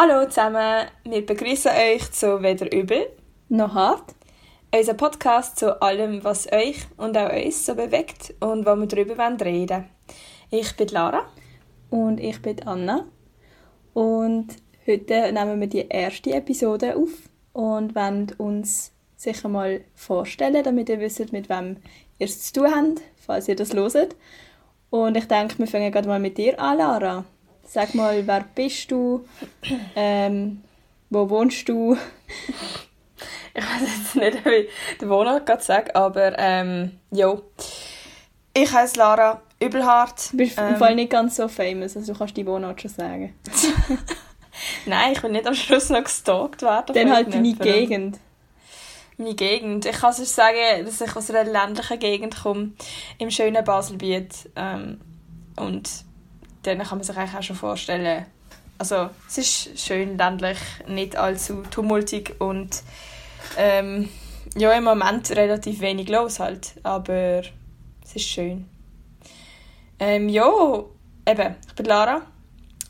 Hallo zusammen, wir begrüßen euch zu Weder übel noch hart. Unser Podcast zu allem, was euch und auch uns so bewegt und wo wir darüber reden wollen. Ich bin Lara. Und ich bin Anna. Und heute nehmen wir die erste Episode auf und wollen uns sicher mal vorstellen, damit ihr wisst, mit wem ihr es zu tun habt, falls ihr das loset. Und ich denke, wir fangen gerade mal mit dir an, Lara. Sag mal, wer bist du? Ähm, wo wohnst du? ich weiß jetzt nicht, wie ich den Wohnort gerade sage, aber ähm, ja. Ich heiße Lara Übelhardt. Du bist ähm, im Fall nicht ganz so famous, also du kannst die Wohnort schon sagen. Nein, ich will nicht am Schluss noch gestalkt werden. Dann halt deine Gegend. Meine Gegend. Ich kann sonst sagen, dass ich aus einer ländlichen Gegend komme, im schönen Baselbiet. Ähm, und dann kann man sich eigentlich auch schon vorstellen, also es ist schön ländlich, nicht allzu tumultig und ähm, ja, im Moment relativ wenig los halt, aber es ist schön. Ähm, ja, eben, ich bin Lara.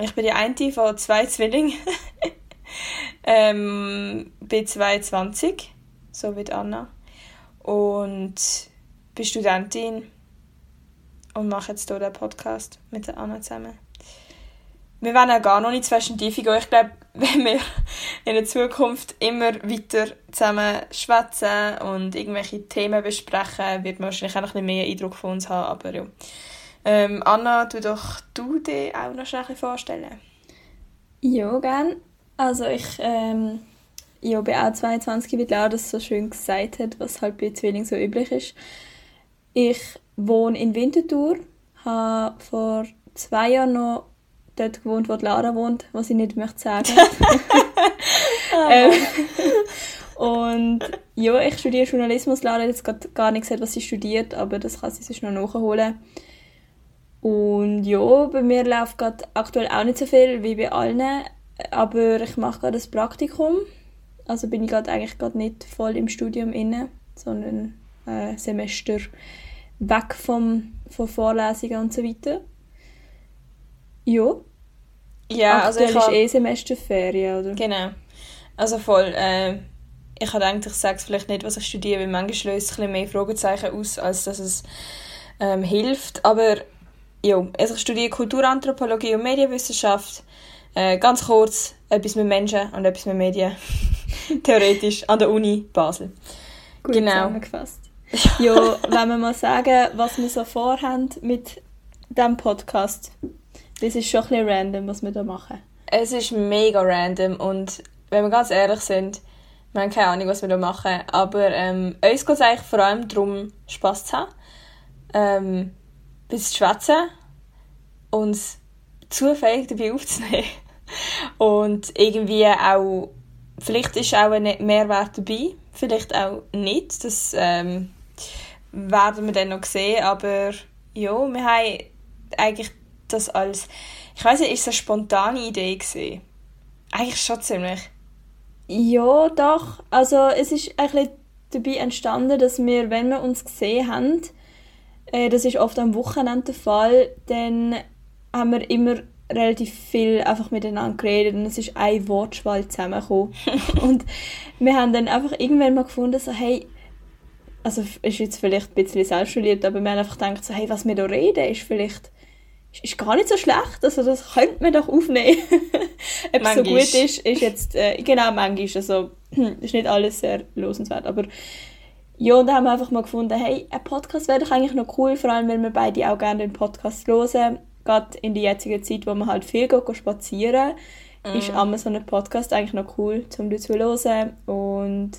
Ich bin die eine von zwei Zwillingen. ähm, bin 22, so wie Anna. Und bin Studentin und mache jetzt hier den Podcast mit der Anna zusammen. Wir werden auch gar noch nicht in die gehen. Ich glaube, wenn wir in der Zukunft immer weiter zusammen schwätzen und irgendwelche Themen besprechen, wird man wahrscheinlich auch noch ein mehr Eindruck von uns haben. Aber ja. Ähm, Anna, du doch du dir auch noch schnell vorstellen. Ja, gerne. Also ich ähm, ja, bin auch 22, wie Laura das so schön gesagt hat, was halt bei Zwillingen so üblich ist. Ich wohne in Winterthur, habe vor zwei Jahren noch dort gewohnt, wo Lara wohnt, was ich nicht möchte sagen. ähm, und ja, ich studiere Journalismus. Lara hat jetzt gerade gar nicht gesagt, was sie studiert, aber das kann sie sich noch nachholen. Und ja, bei mir läuft gerade aktuell auch nicht so viel wie bei allen, aber ich mache gerade das Praktikum. Also bin ich gerade eigentlich gerade nicht voll im Studium inne, sondern äh, Semester weg vom, von Vorlesungen und so weiter. Ja. Ja, also ich ist eh Semesterferien, oder? Genau. Also voll. Äh, ich habe gedacht, ich sage vielleicht nicht, was ich studiere, weil manchmal löst es ein mehr Fragezeichen aus, als dass es ähm, hilft. Aber ja, also ich studiere Kulturanthropologie und Medienwissenschaft. Äh, ganz kurz, etwas mit Menschen und etwas mit Medien. Theoretisch an der Uni Basel. Gut genau. zusammengefasst. ja, wenn wir mal sagen, was wir so vorhaben mit diesem Podcast. Das ist schon ein bisschen random, was wir da machen. Es ist mega random und wenn wir ganz ehrlich sind, wir haben keine Ahnung, was wir da machen, aber ähm, uns geht es eigentlich vor allem darum, Spass zu haben, ähm, ein bisschen zu schwätzen, uns zufällig dabei aufzunehmen und irgendwie auch, vielleicht ist auch ein Mehrwert dabei, vielleicht auch nicht, das ähm, werden wir dann noch sehen, aber ja, wir haben eigentlich das als, ich weiß nicht, ist es eine spontane Idee gewesen? Eigentlich schon ziemlich. Ja, doch. Also es ist eigentlich dabei entstanden, dass wir, wenn wir uns gesehen haben, äh, das ist oft am Wochenende der Fall, dann haben wir immer relativ viel einfach miteinander geredet und es ist ein Wortschwall zusammengekommen. und wir haben dann einfach irgendwann mal gefunden, so, hey, also ist jetzt vielleicht ein bisschen selbstverliebt, aber wir haben einfach gedacht, so, hey, was wir da reden, ist vielleicht ist gar nicht so schlecht, also das könnte man doch aufnehmen. Ob es so gut ist, ist jetzt, äh, genau, manchmal, also ist nicht alles sehr losenswert, aber ja, und dann haben wir einfach mal gefunden, hey, ein Podcast wäre doch eigentlich noch cool, vor allem, weil wir beide auch gerne den Podcast hören, gerade in der jetzigen Zeit, wo man halt viel geht, spazieren, mm. ist einmal so ein Podcast eigentlich noch cool, um zu hören. Und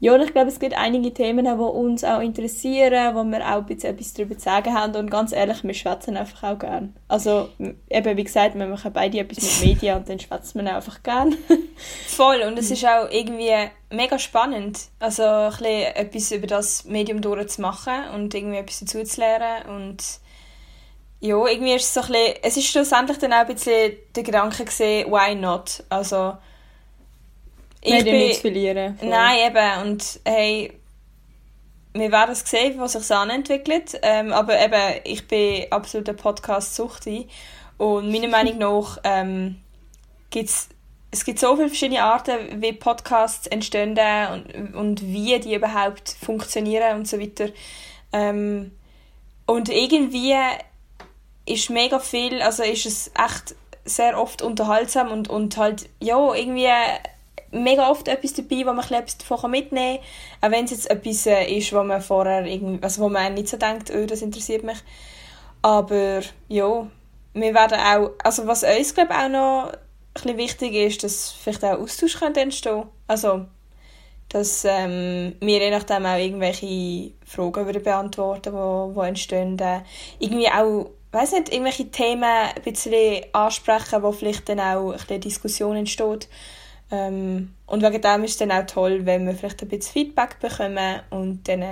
ja, ich glaube, es gibt einige Themen, die uns auch interessieren, wo wir auch etwas darüber zu sagen haben. Und ganz ehrlich, wir schwätzen einfach auch gerne. Also, eben, wie gesagt, wir machen beide etwas mit Medien und dann schwätzen wir einfach gerne. Voll, und es ist auch irgendwie mega spannend, also ein etwas über das Medium durchzumachen und irgendwie etwas dazu zu lernen. Und ja, irgendwie ist es so ein bisschen, es ist schlussendlich dann auch ein bisschen der Gedanke gesehen, why not? Also, ich bin, nichts verlieren. Voll. Nein, eben. Und hey, wir werden es sehen, was sich anentwickelt. Ähm, aber eben, ich bin absoluter Podcast-Suchti. Und meiner Meinung nach ähm, gibt es es gibt so viele verschiedene Arten, wie Podcasts entstehen und, und wie die überhaupt funktionieren und so weiter. Ähm, und irgendwie ist mega viel, also ist es echt sehr oft unterhaltsam und, und halt, ja, irgendwie mega oft etwas dabei, wo man etwas davon mitnehmen kann. Auch wenn es jetzt etwas äh, ist, wo man vorher irgendwie, also wo man nicht so denkt, oh, das interessiert mich. Aber ja, wir werden auch, also was uns glaube auch noch ein wichtig ist, dass vielleicht auch Austausch könnte Also, dass ähm, wir je nachdem auch irgendwelche Fragen würden beantworten, wo, wo entstehen. Äh, irgendwie auch, weiß nicht, irgendwelche Themen ein bisschen ansprechen, wo vielleicht dann auch ein bisschen Diskussion entsteht. Ähm, und wegen dem ist es dann auch toll, wenn wir vielleicht ein bisschen Feedback bekommen und dann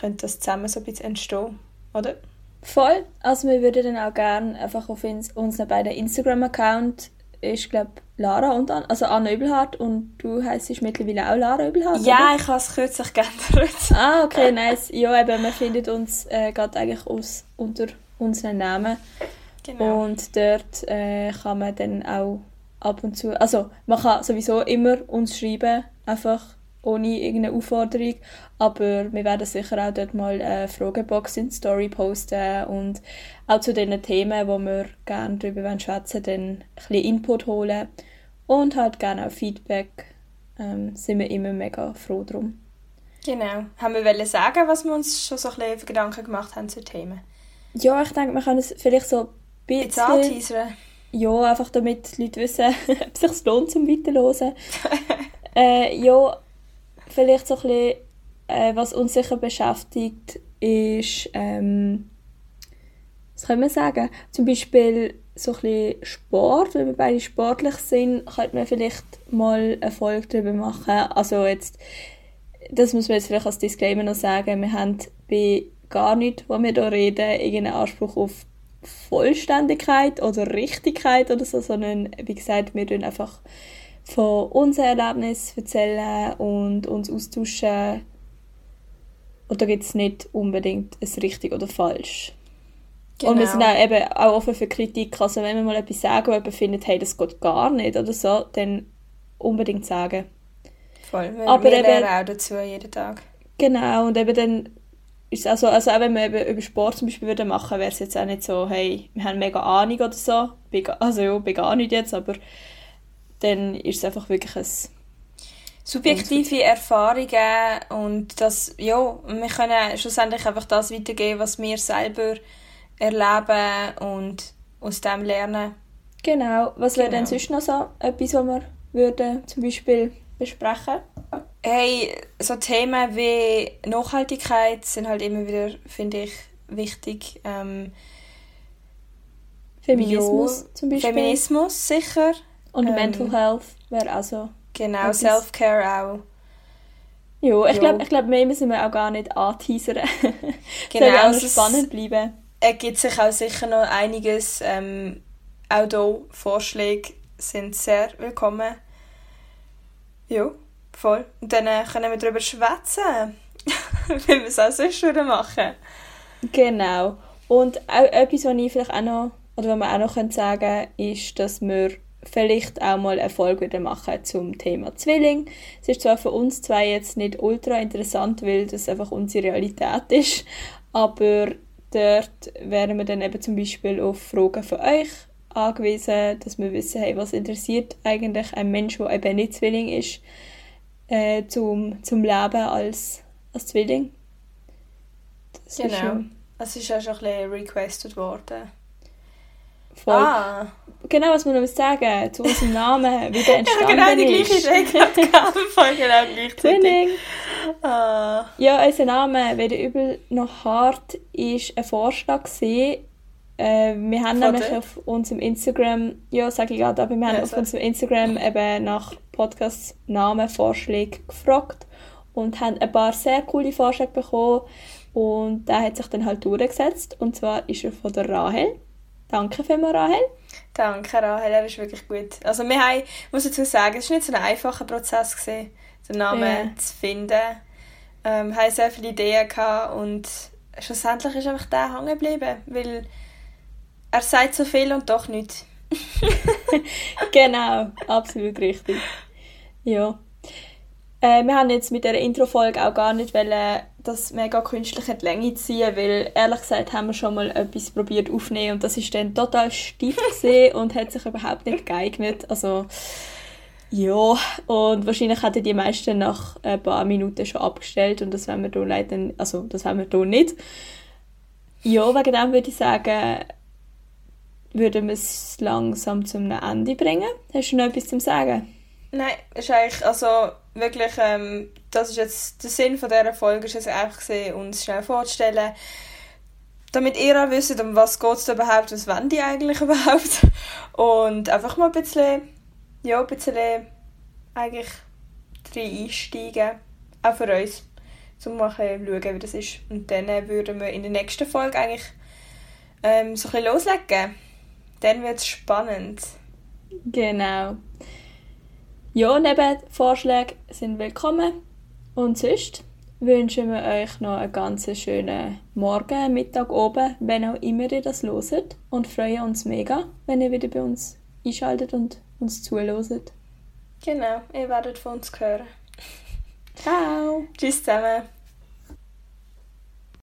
könnte das zusammen so ein bisschen entstehen, oder? Voll. Also wir würden dann auch gerne einfach auf uns, unseren beiden Instagram-Account ist, glaube Lara und Anna, also Anna Übelhardt und du heisst mittlerweile auch Lara Übelhardt, Ja, oder? ich habe es kürzlich geändert. ah, okay, nice. Ja, eben, man findet uns äh, gerade eigentlich aus, unter unseren Namen. Genau. Und dort äh, kann man dann auch ab und zu, also man kann sowieso immer uns schreiben, einfach ohne irgendeine Aufforderung, aber wir werden sicher auch dort mal eine Fragebox in Story posten und auch zu den Themen, wo wir gerne darüber schwätzen dann ein bisschen Input holen und halt gerne auch Feedback, ähm, sind wir immer mega froh drum. Genau. Haben wir sagen, was wir uns schon so ein bisschen Gedanken gemacht haben zu Themen? Ja, ich denke, wir können es vielleicht so ein bisschen ja, einfach damit die Leute wissen, ob es sich lohnt zum Weiterhören. äh, ja, vielleicht so ein bisschen, äh, was uns sicher beschäftigt, ist, ähm, was können wir sagen? Zum Beispiel so ein bisschen Sport, wenn wir beide sportlich sind, könnte man vielleicht mal eine Folge darüber machen. Also jetzt, das muss man jetzt vielleicht als Disclaimer noch sagen, wir haben bei gar nichts, was wir hier reden, irgendeinen Anspruch auf Vollständigkeit oder Richtigkeit oder so, sondern wie gesagt, wir tun einfach von unserem Erlebnis erzählen und uns austauschen. Und da gibt es nicht unbedingt ein richtig oder falsch. Genau. Und wir sind auch, eben auch offen für Kritik. Also wenn wir mal etwas sagen, wo jemand findet, hey, das geht gar nicht oder so, dann unbedingt sagen. Voll, wir, Aber wir lernen auch dazu jeden Tag. Genau, und eben dann ist also, also auch wenn wir über, über Sport zum Beispiel würden machen, wäre es jetzt auch nicht so, hey, wir haben mega Ahnung oder so. Also ja, bin gar nicht jetzt, aber dann ist es einfach wirklich ein subjektive Erfahrungen und das, ja, wir können schlussendlich einfach das weitergeben, was wir selber erleben und aus dem lernen. Genau. Was wäre denn genau. sonst noch so etwas, was wir würden zum Beispiel besprechen? Hey, so Themen wie Nachhaltigkeit sind halt immer wieder, finde ich, wichtig. Ähm, Feminismus ja, zum Beispiel. Feminismus, sicher. Und ähm, Mental Health wäre auch so. Genau, Self-Care auch. Ja, ich glaube, glaub, mehr müssen wir auch gar nicht anteasern. genau. Soll noch spannend bleiben. Ergibt sich auch sicher noch einiges. Ähm, auch hier Vorschläge sind sehr willkommen. Ja, voll. Und dann äh, können wir darüber schwätzen, wie wir es auch sonst würden machen. Genau. Und auch etwas, was ich vielleicht auch noch, oder was man auch noch sagen können, ist, dass wir vielleicht auch mal eine Folge wieder machen zum Thema Zwilling. Es ist zwar für uns zwei jetzt nicht ultra interessant, weil das einfach unsere Realität ist, aber dort wären wir dann eben zum Beispiel auf Fragen von euch angewiesen, dass wir wissen, hey, was interessiert eigentlich ein Mensch, der eben nicht Zwilling ist, äh, zum, zum Leben als, als Zwilling. Das genau. Es ist ja schon ein bisschen requested worden. Voll. Ah. Genau, was wir noch sagen zu unserem Namen, wie der entstanden ja, genau die gleiche Idee gehabt, genau gleichzeitig. Zwilling. Ah. Ja, unser Name, weder übel noch hart, ist ein Vorschlag gewesen, äh, wir haben Von nämlich auf unserem Instagram, ja, sage ich gerade, aber wir haben ja, auf unserem Instagram eben nach Podcast-Namen Vorschläge gefragt und haben ein paar sehr coole Vorschläge bekommen und der hat sich dann halt durchgesetzt und zwar ist er von der Rahel. Danke vielmals, Rahel. Danke, Rahel, er ist wirklich gut. Also wir haben, ich muss dazu sagen, es war nicht so ein einfacher Prozess, gewesen, den Namen ja. zu finden. Ähm, wir hatten sehr viele Ideen gehabt und schlussendlich ist einfach der hängen geblieben, weil er sagt so viel und doch nicht. genau, absolut richtig. Ja. Äh, wir haben jetzt mit der Intro-Folge auch gar nicht wollen, das mega künstlich in die Länge ziehen, weil ehrlich gesagt haben wir schon mal etwas probiert aufnehmen und das ist dann total steif und hat sich überhaupt nicht geeignet. Also ja, und wahrscheinlich hätten die meisten nach ein paar Minuten schon abgestellt und das wollen wir hier leider, also das wollen wir hier nicht. Ja, wegen dem würde ich sagen, würden wir es langsam zum Ende bringen. Hast du noch etwas zu sagen? Nein, ist eigentlich, also wirklich, ähm, das ist jetzt der Sinn von dieser Folge, ist es einfach gesehen, uns schnell vorzustellen, damit ihr auch wisst, um was geht es überhaupt, was wollen die eigentlich überhaupt und einfach mal ein bisschen, ja, ein bisschen eigentlich rein einsteigen, auch für uns, um mal schauen, wie das ist und dann würden wir in der nächsten Folge eigentlich ähm, so ein bisschen loslegen. Dann wird es spannend. Genau. Ja, Nebenvorschläge sind willkommen. Und sonst wünschen wir euch noch einen ganz schönen Morgen, Mittag, oben, wenn auch immer ihr das loset. Und freuen uns mega, wenn ihr wieder bei uns einschaltet und uns zuhört. Genau, ihr werdet von uns hören. Ciao. Tschüss zusammen.